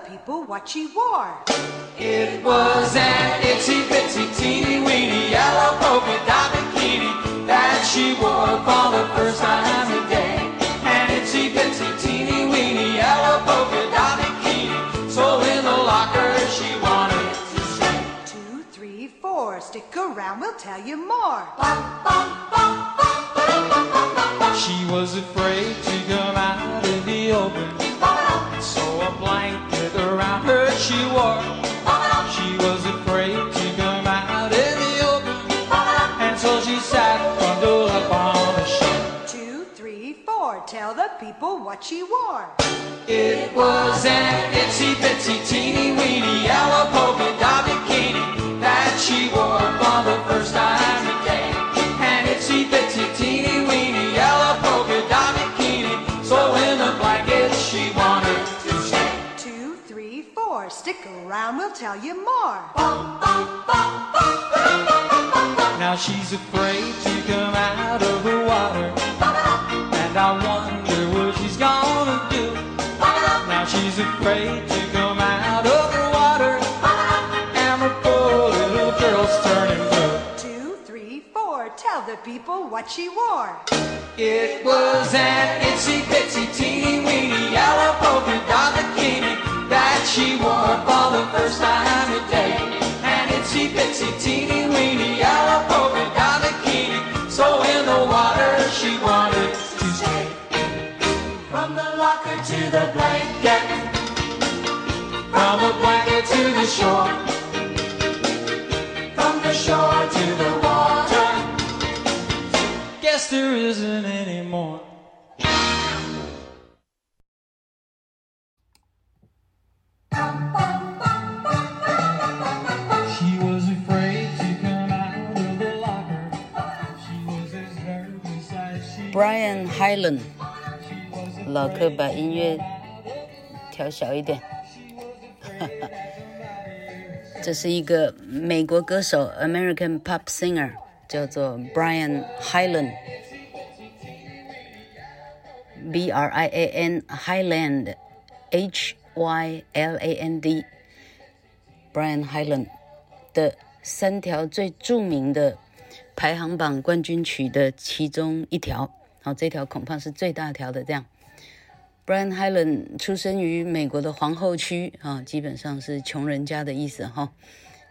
tell the people what she wore. It was an itsy bitsy teeny weeny yellow polka dot bikini that she wore for the first time today. An itsy bitsy teeny weeny yellow polka dot bikini, so in the locker she wanted to say. Two, three, four. Stick around, we'll tell you more. She was afraid to come out in the open, so a blanket around her she wore. She was afraid to come out in the open, and so she sat bundled up on a shelf. Two, three, four. Tell the people what she wore. It was an itsy bitsy teeny weeny yellow polka dot bikini that she wore for the first time around, we'll tell you more. Now she's afraid to come out of the water, and I wonder what she's gonna do. Now she's afraid to come out of the water, and the poor little girl's turning blue. Two, three, four. Tell the people what she wore. It was an itsy bitsy teeny weeny she wore for the first time today. An itsy bitsy teeny weeny yellow polka dot bikini, so in the water she wanted to stay. From the locker to the blanket, from the blanket to the shore, from the shore to the water. Guess there isn't any Brian Hyland，老客把音乐调小一点。这是一个美国歌手，American pop singer，叫做 Brian Highland，B R I A N Highland，H Y L A N D，Brian Highland 的三条最著名的排行榜冠军曲的其中一条，好，这条恐怕是最大条的。这样，Brian Hyland 出生于美国的皇后区，啊，基本上是穷人家的意思，哈，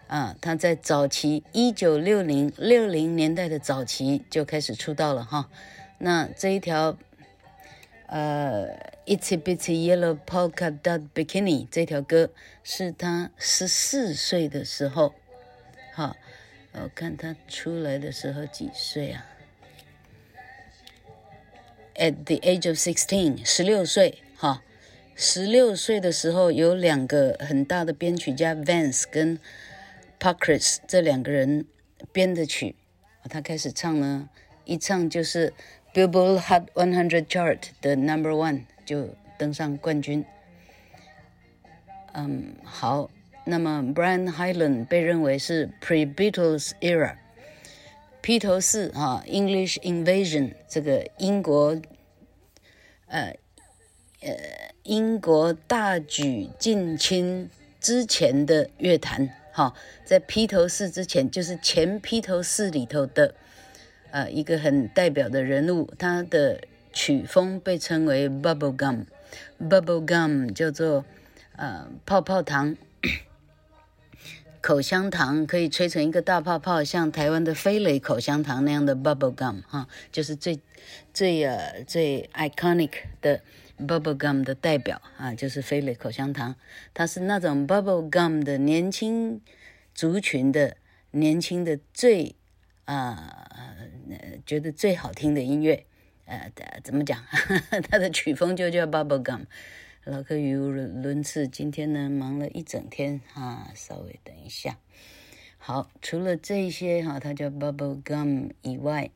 啊，他在早期一九六零六零年代的早期就开始出道了，哈，那这一条，呃，Itsy Bitsy Yellow Polka Dot Bikini 这条歌是他十四岁的时候。好，我看他出来的时候几岁啊？At the age of sixteen，十六岁。哈，十六岁的时候有两个很大的编曲家 Vance 跟 Parkers 这两个人编的曲，他开始唱呢，一唱就是 Billboard Hot 100 Chart 的 Number One，就登上冠军。嗯，好。那么，Brian Hyland 被认为是 Pre-Beatles era，披头士啊，English Invasion 这个英国，呃呃，英国大举进侵之前的乐坛，哈，在披头士之前，就是前披头士里头的，呃，一个很代表的人物，他的曲风被称为 Bubble Gum，Bubble Gum 叫做呃泡泡糖。口香糖可以吹成一个大泡泡，像台湾的飞雷口香糖那样的 bubble gum 哈，就是最最呃最 iconic 的 bubble gum 的代表啊，就是飞雷口香糖。它是那种 bubble gum 的年轻族群的年轻的最啊、呃、觉得最好听的音乐，呃，怎么讲？它的曲风就叫 bubble gum。老柯语无伦次，今天呢忙了一整天哈，稍微等一下。好，除了这些哈，它叫 Bubble Gum 以外，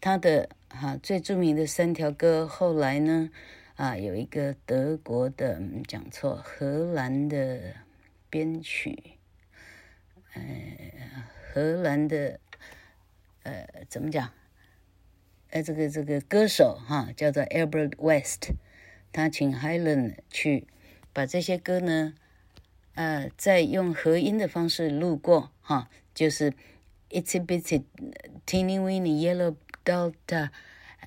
它的哈最著名的三条歌，后来呢啊有一个德国的讲错，荷兰的编曲，呃，荷兰的呃怎么讲？呃，这个这个歌手哈叫做 Albert West。他请 Helen 去把这些歌呢，呃，再用合音的方式录过哈，就是 It's a bit Teeny Weeny Yellow Dot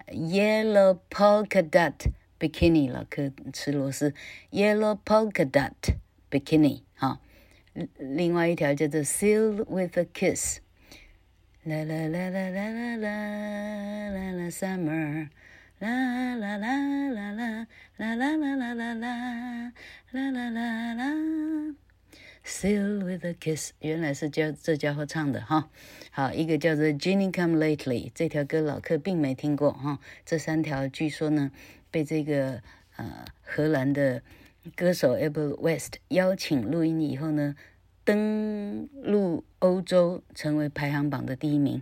Yellow Polka Dot Bikini 老柯吃螺丝 Yellow Polka Dot Bikini 哈，另外一条叫做 Sealed with a Kiss。啦啦啦啦啦啦啦啦啦，Summer。啦啦啦啦啦啦啦啦啦啦啦啦啦啦，Still with a kiss，原来是叫这家伙唱的哈。好，一个叫做 Jenny Come Lately，这条歌老客并没听过哈。这三条据说呢，被这个呃荷兰的歌手 Abel West 邀请录音以后呢，登陆欧洲，成为排行榜的第一名。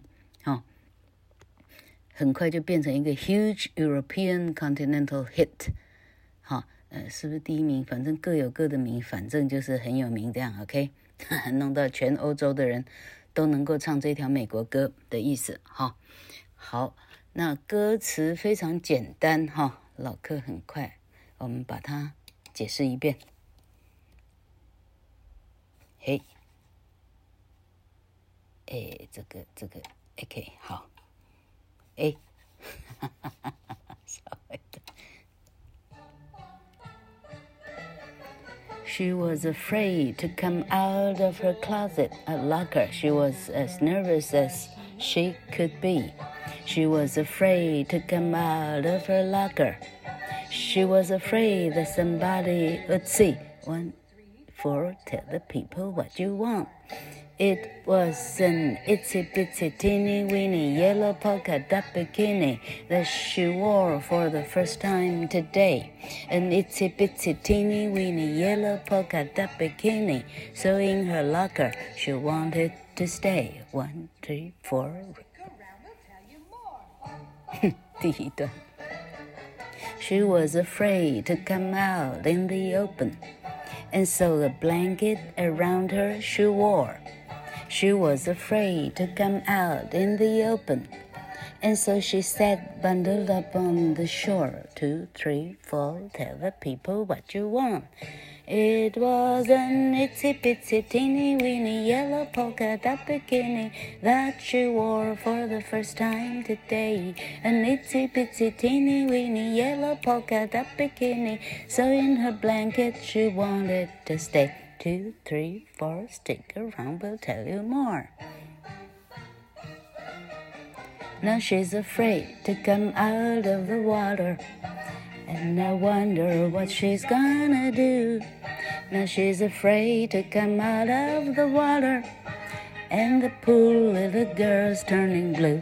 很快就变成一个 huge European continental hit，好，呃，是不是第一名？反正各有各的名，反正就是很有名这样，OK，弄到全欧洲的人都能够唱这条美国歌的意思，哈，好，那歌词非常简单，哈，老客很快，我们把它解释一遍，嘿，哎，这个这个，OK，好。Eh. She was afraid to come out of her closet and locker. She was as nervous as she could be. She was afraid to come out of her locker. She was afraid that somebody would see. One, four, tell the people what you want. It was an itsy bitsy teeny weeny yellow polka dot bikini that she wore for the first time today. An itsy bitsy teeny weeny yellow polka dot bikini. So in her locker she wanted to stay. One, three, four. she was afraid to come out in the open, and so a blanket around her she wore. She was afraid to come out in the open, and so she sat bundled up on the shore. Two, three, four, tell the people what you want. It was an itsy bitsy teeny weeny yellow polka dot bikini that she wore for the first time today. An itsy bitsy teeny weeny yellow polka dot bikini, so in her blanket she wanted to stay two, three, four, stick around, we'll tell you more. Now she's afraid to come out of the water, and I wonder what she's gonna do. Now she's afraid to come out of the water, and the pool little girl's turning blue.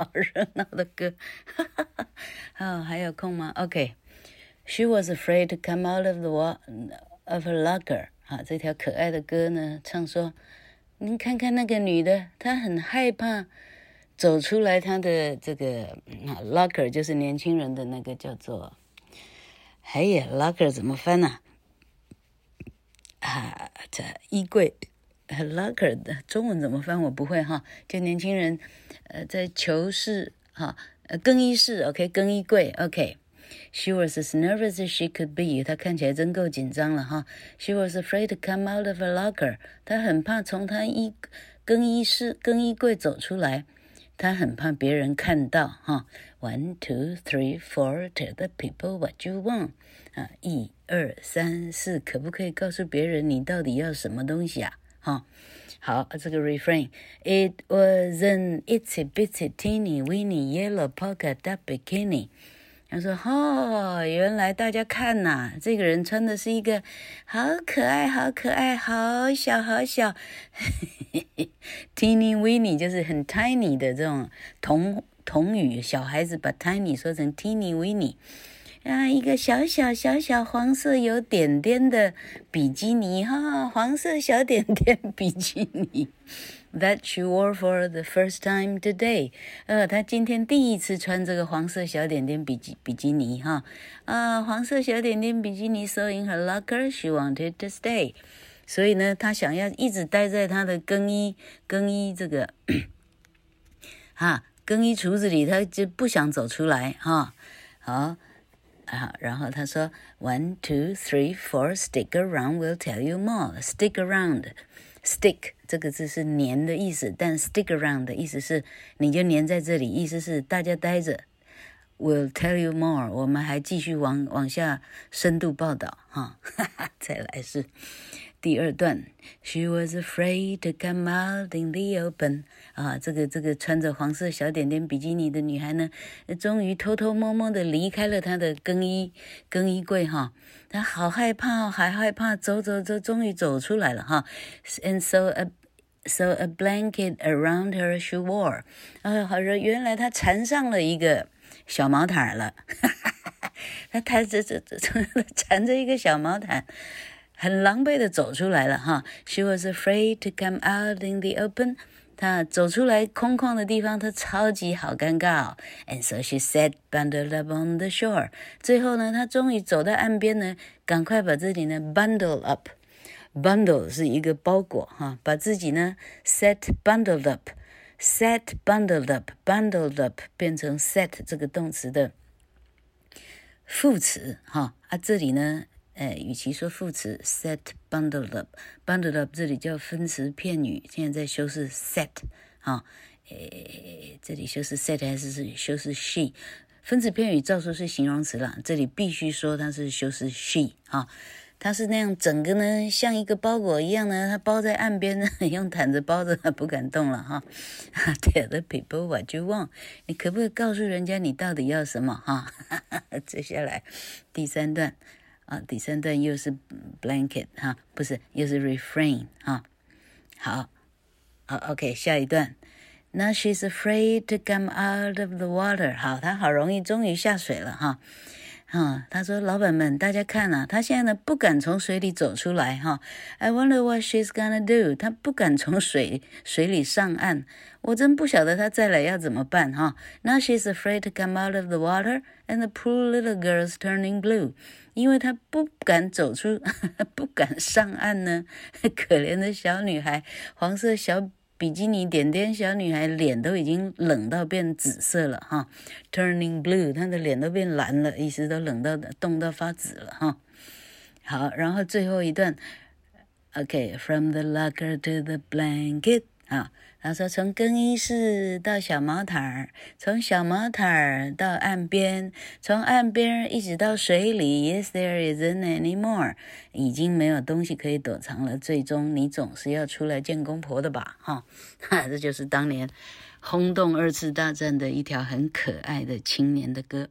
好 热闹的歌，哈哈哈。还有空吗？OK。She was afraid to come out of the wa of her locker。好，这条可爱的歌呢，唱说，您看看那个女的，她很害怕走出来，她的这个 locker 就是年轻人的那个叫做，哎呀，locker 怎么翻呢？啊，这衣柜。Locker 的中文怎么翻？我不会哈。就年轻人，呃，在囚室哈，呃，更衣室，OK，更衣柜，OK。She was as nervous as she could be。她看起来真够紧张了哈。She was afraid to come out of a locker。她很怕从她衣更衣室更衣柜走出来。她很怕别人看到哈。One, two, three, four. Tell the people what you want。啊，一二三四，可不可以告诉别人你到底要什么东西啊？哈，好，这个 refrain。It was an itsy bitsy teeny weeny yellow polka dot bikini。他说：“哦，原来大家看呐，这个人穿的是一个好可爱、好可爱、好小、好小，teeny weeny 就是很 tiny 的这种童童语，小孩子把 tiny 说成 teeny weeny。啊，一个小小小小黄色有点点的比基尼哈，黄色小点点比基尼，That she wore for the first time today。呃，她今天第一次穿这个黄色小点点比基比基尼哈，啊，黄色小点点比基尼，so in her locker she wanted to stay。所以呢，她想要一直待在她的更衣更衣这个，哈，更衣橱子里，她就不想走出来哈，好。啊，然后他说，one, two, three, four, stick around, will tell you more. Stick around, stick 这个字是粘的意思，但 stick around 的意思是你就粘在这里，意思是大家待着。Will tell you more，我们还继续往往下深度报道哈，哈哈，再来是。第二段，She was afraid to come out in the open。啊，这个这个穿着黄色小点点比基尼的女孩呢，终于偷偷摸摸的离开了她的更衣更衣柜哈。她好害怕，还害怕，走走走，终于走出来了哈。And so a so a blanket around her she wore。啊，好说原来她缠上了一个小毛毯了。哈哈哈哈，她她这这这缠着一个小毛毯。很狼狈的走出来了哈，She was afraid to come out in the open。她走出来空旷的地方，她超级好尴尬哦。And so she sat bundled up on the shore。最后呢，她终于走到岸边呢，赶快把自己呢 bundle up。Bundle 是一个包裹哈，把自己呢 set bundled up，set bundled up，bundled up 变成 set 这个动词的副词哈啊，这里呢。哎，与其说副词 set bundled up，bundled up 这里叫分词片语，现在在修饰 set 啊，哎，这里修饰 set 还是是修饰 she？分词片语照说是形容词了，这里必须说它是修饰 she 啊，它是那样整个呢像一个包裹一样呢，它包在岸边呢，用毯子包着，不敢动了哈。Tell the people what you want，你可不可以告诉人家你到底要什么哈？接下来第三段。啊，第三段又是 blanket 哈，不是，又是 refrain 哈。好，好，OK，下一段。Now she's afraid to come out of the water。好，她好容易终于下水了哈。 哈，她说：“老板们，大家看啊，她现在呢不敢从水里走出来哈。I wonder what she's gonna do。她不敢从水水里上岸，我真不晓得她再来要怎么办哈。Now she's afraid to come out of the water and the poor little girl's turning blue。”因为她不敢走出，不敢上岸呢。可怜的小女孩，黄色小比基尼点点小女孩，脸都已经冷到变紫色了哈，turning blue，她的脸都变蓝了，意思都冷到冻到发紫了哈。好，然后最后一段，OK，from the locker to the blanket 啊。他说：“从更衣室到小毛毯儿，从小毛毯儿到岸边，从岸边一直到水里。Yes, there isn't any more。已经没有东西可以躲藏了。最终，你总是要出来见公婆的吧？哈，哈，这就是当年轰动二次大战的一条很可爱的青年的歌。”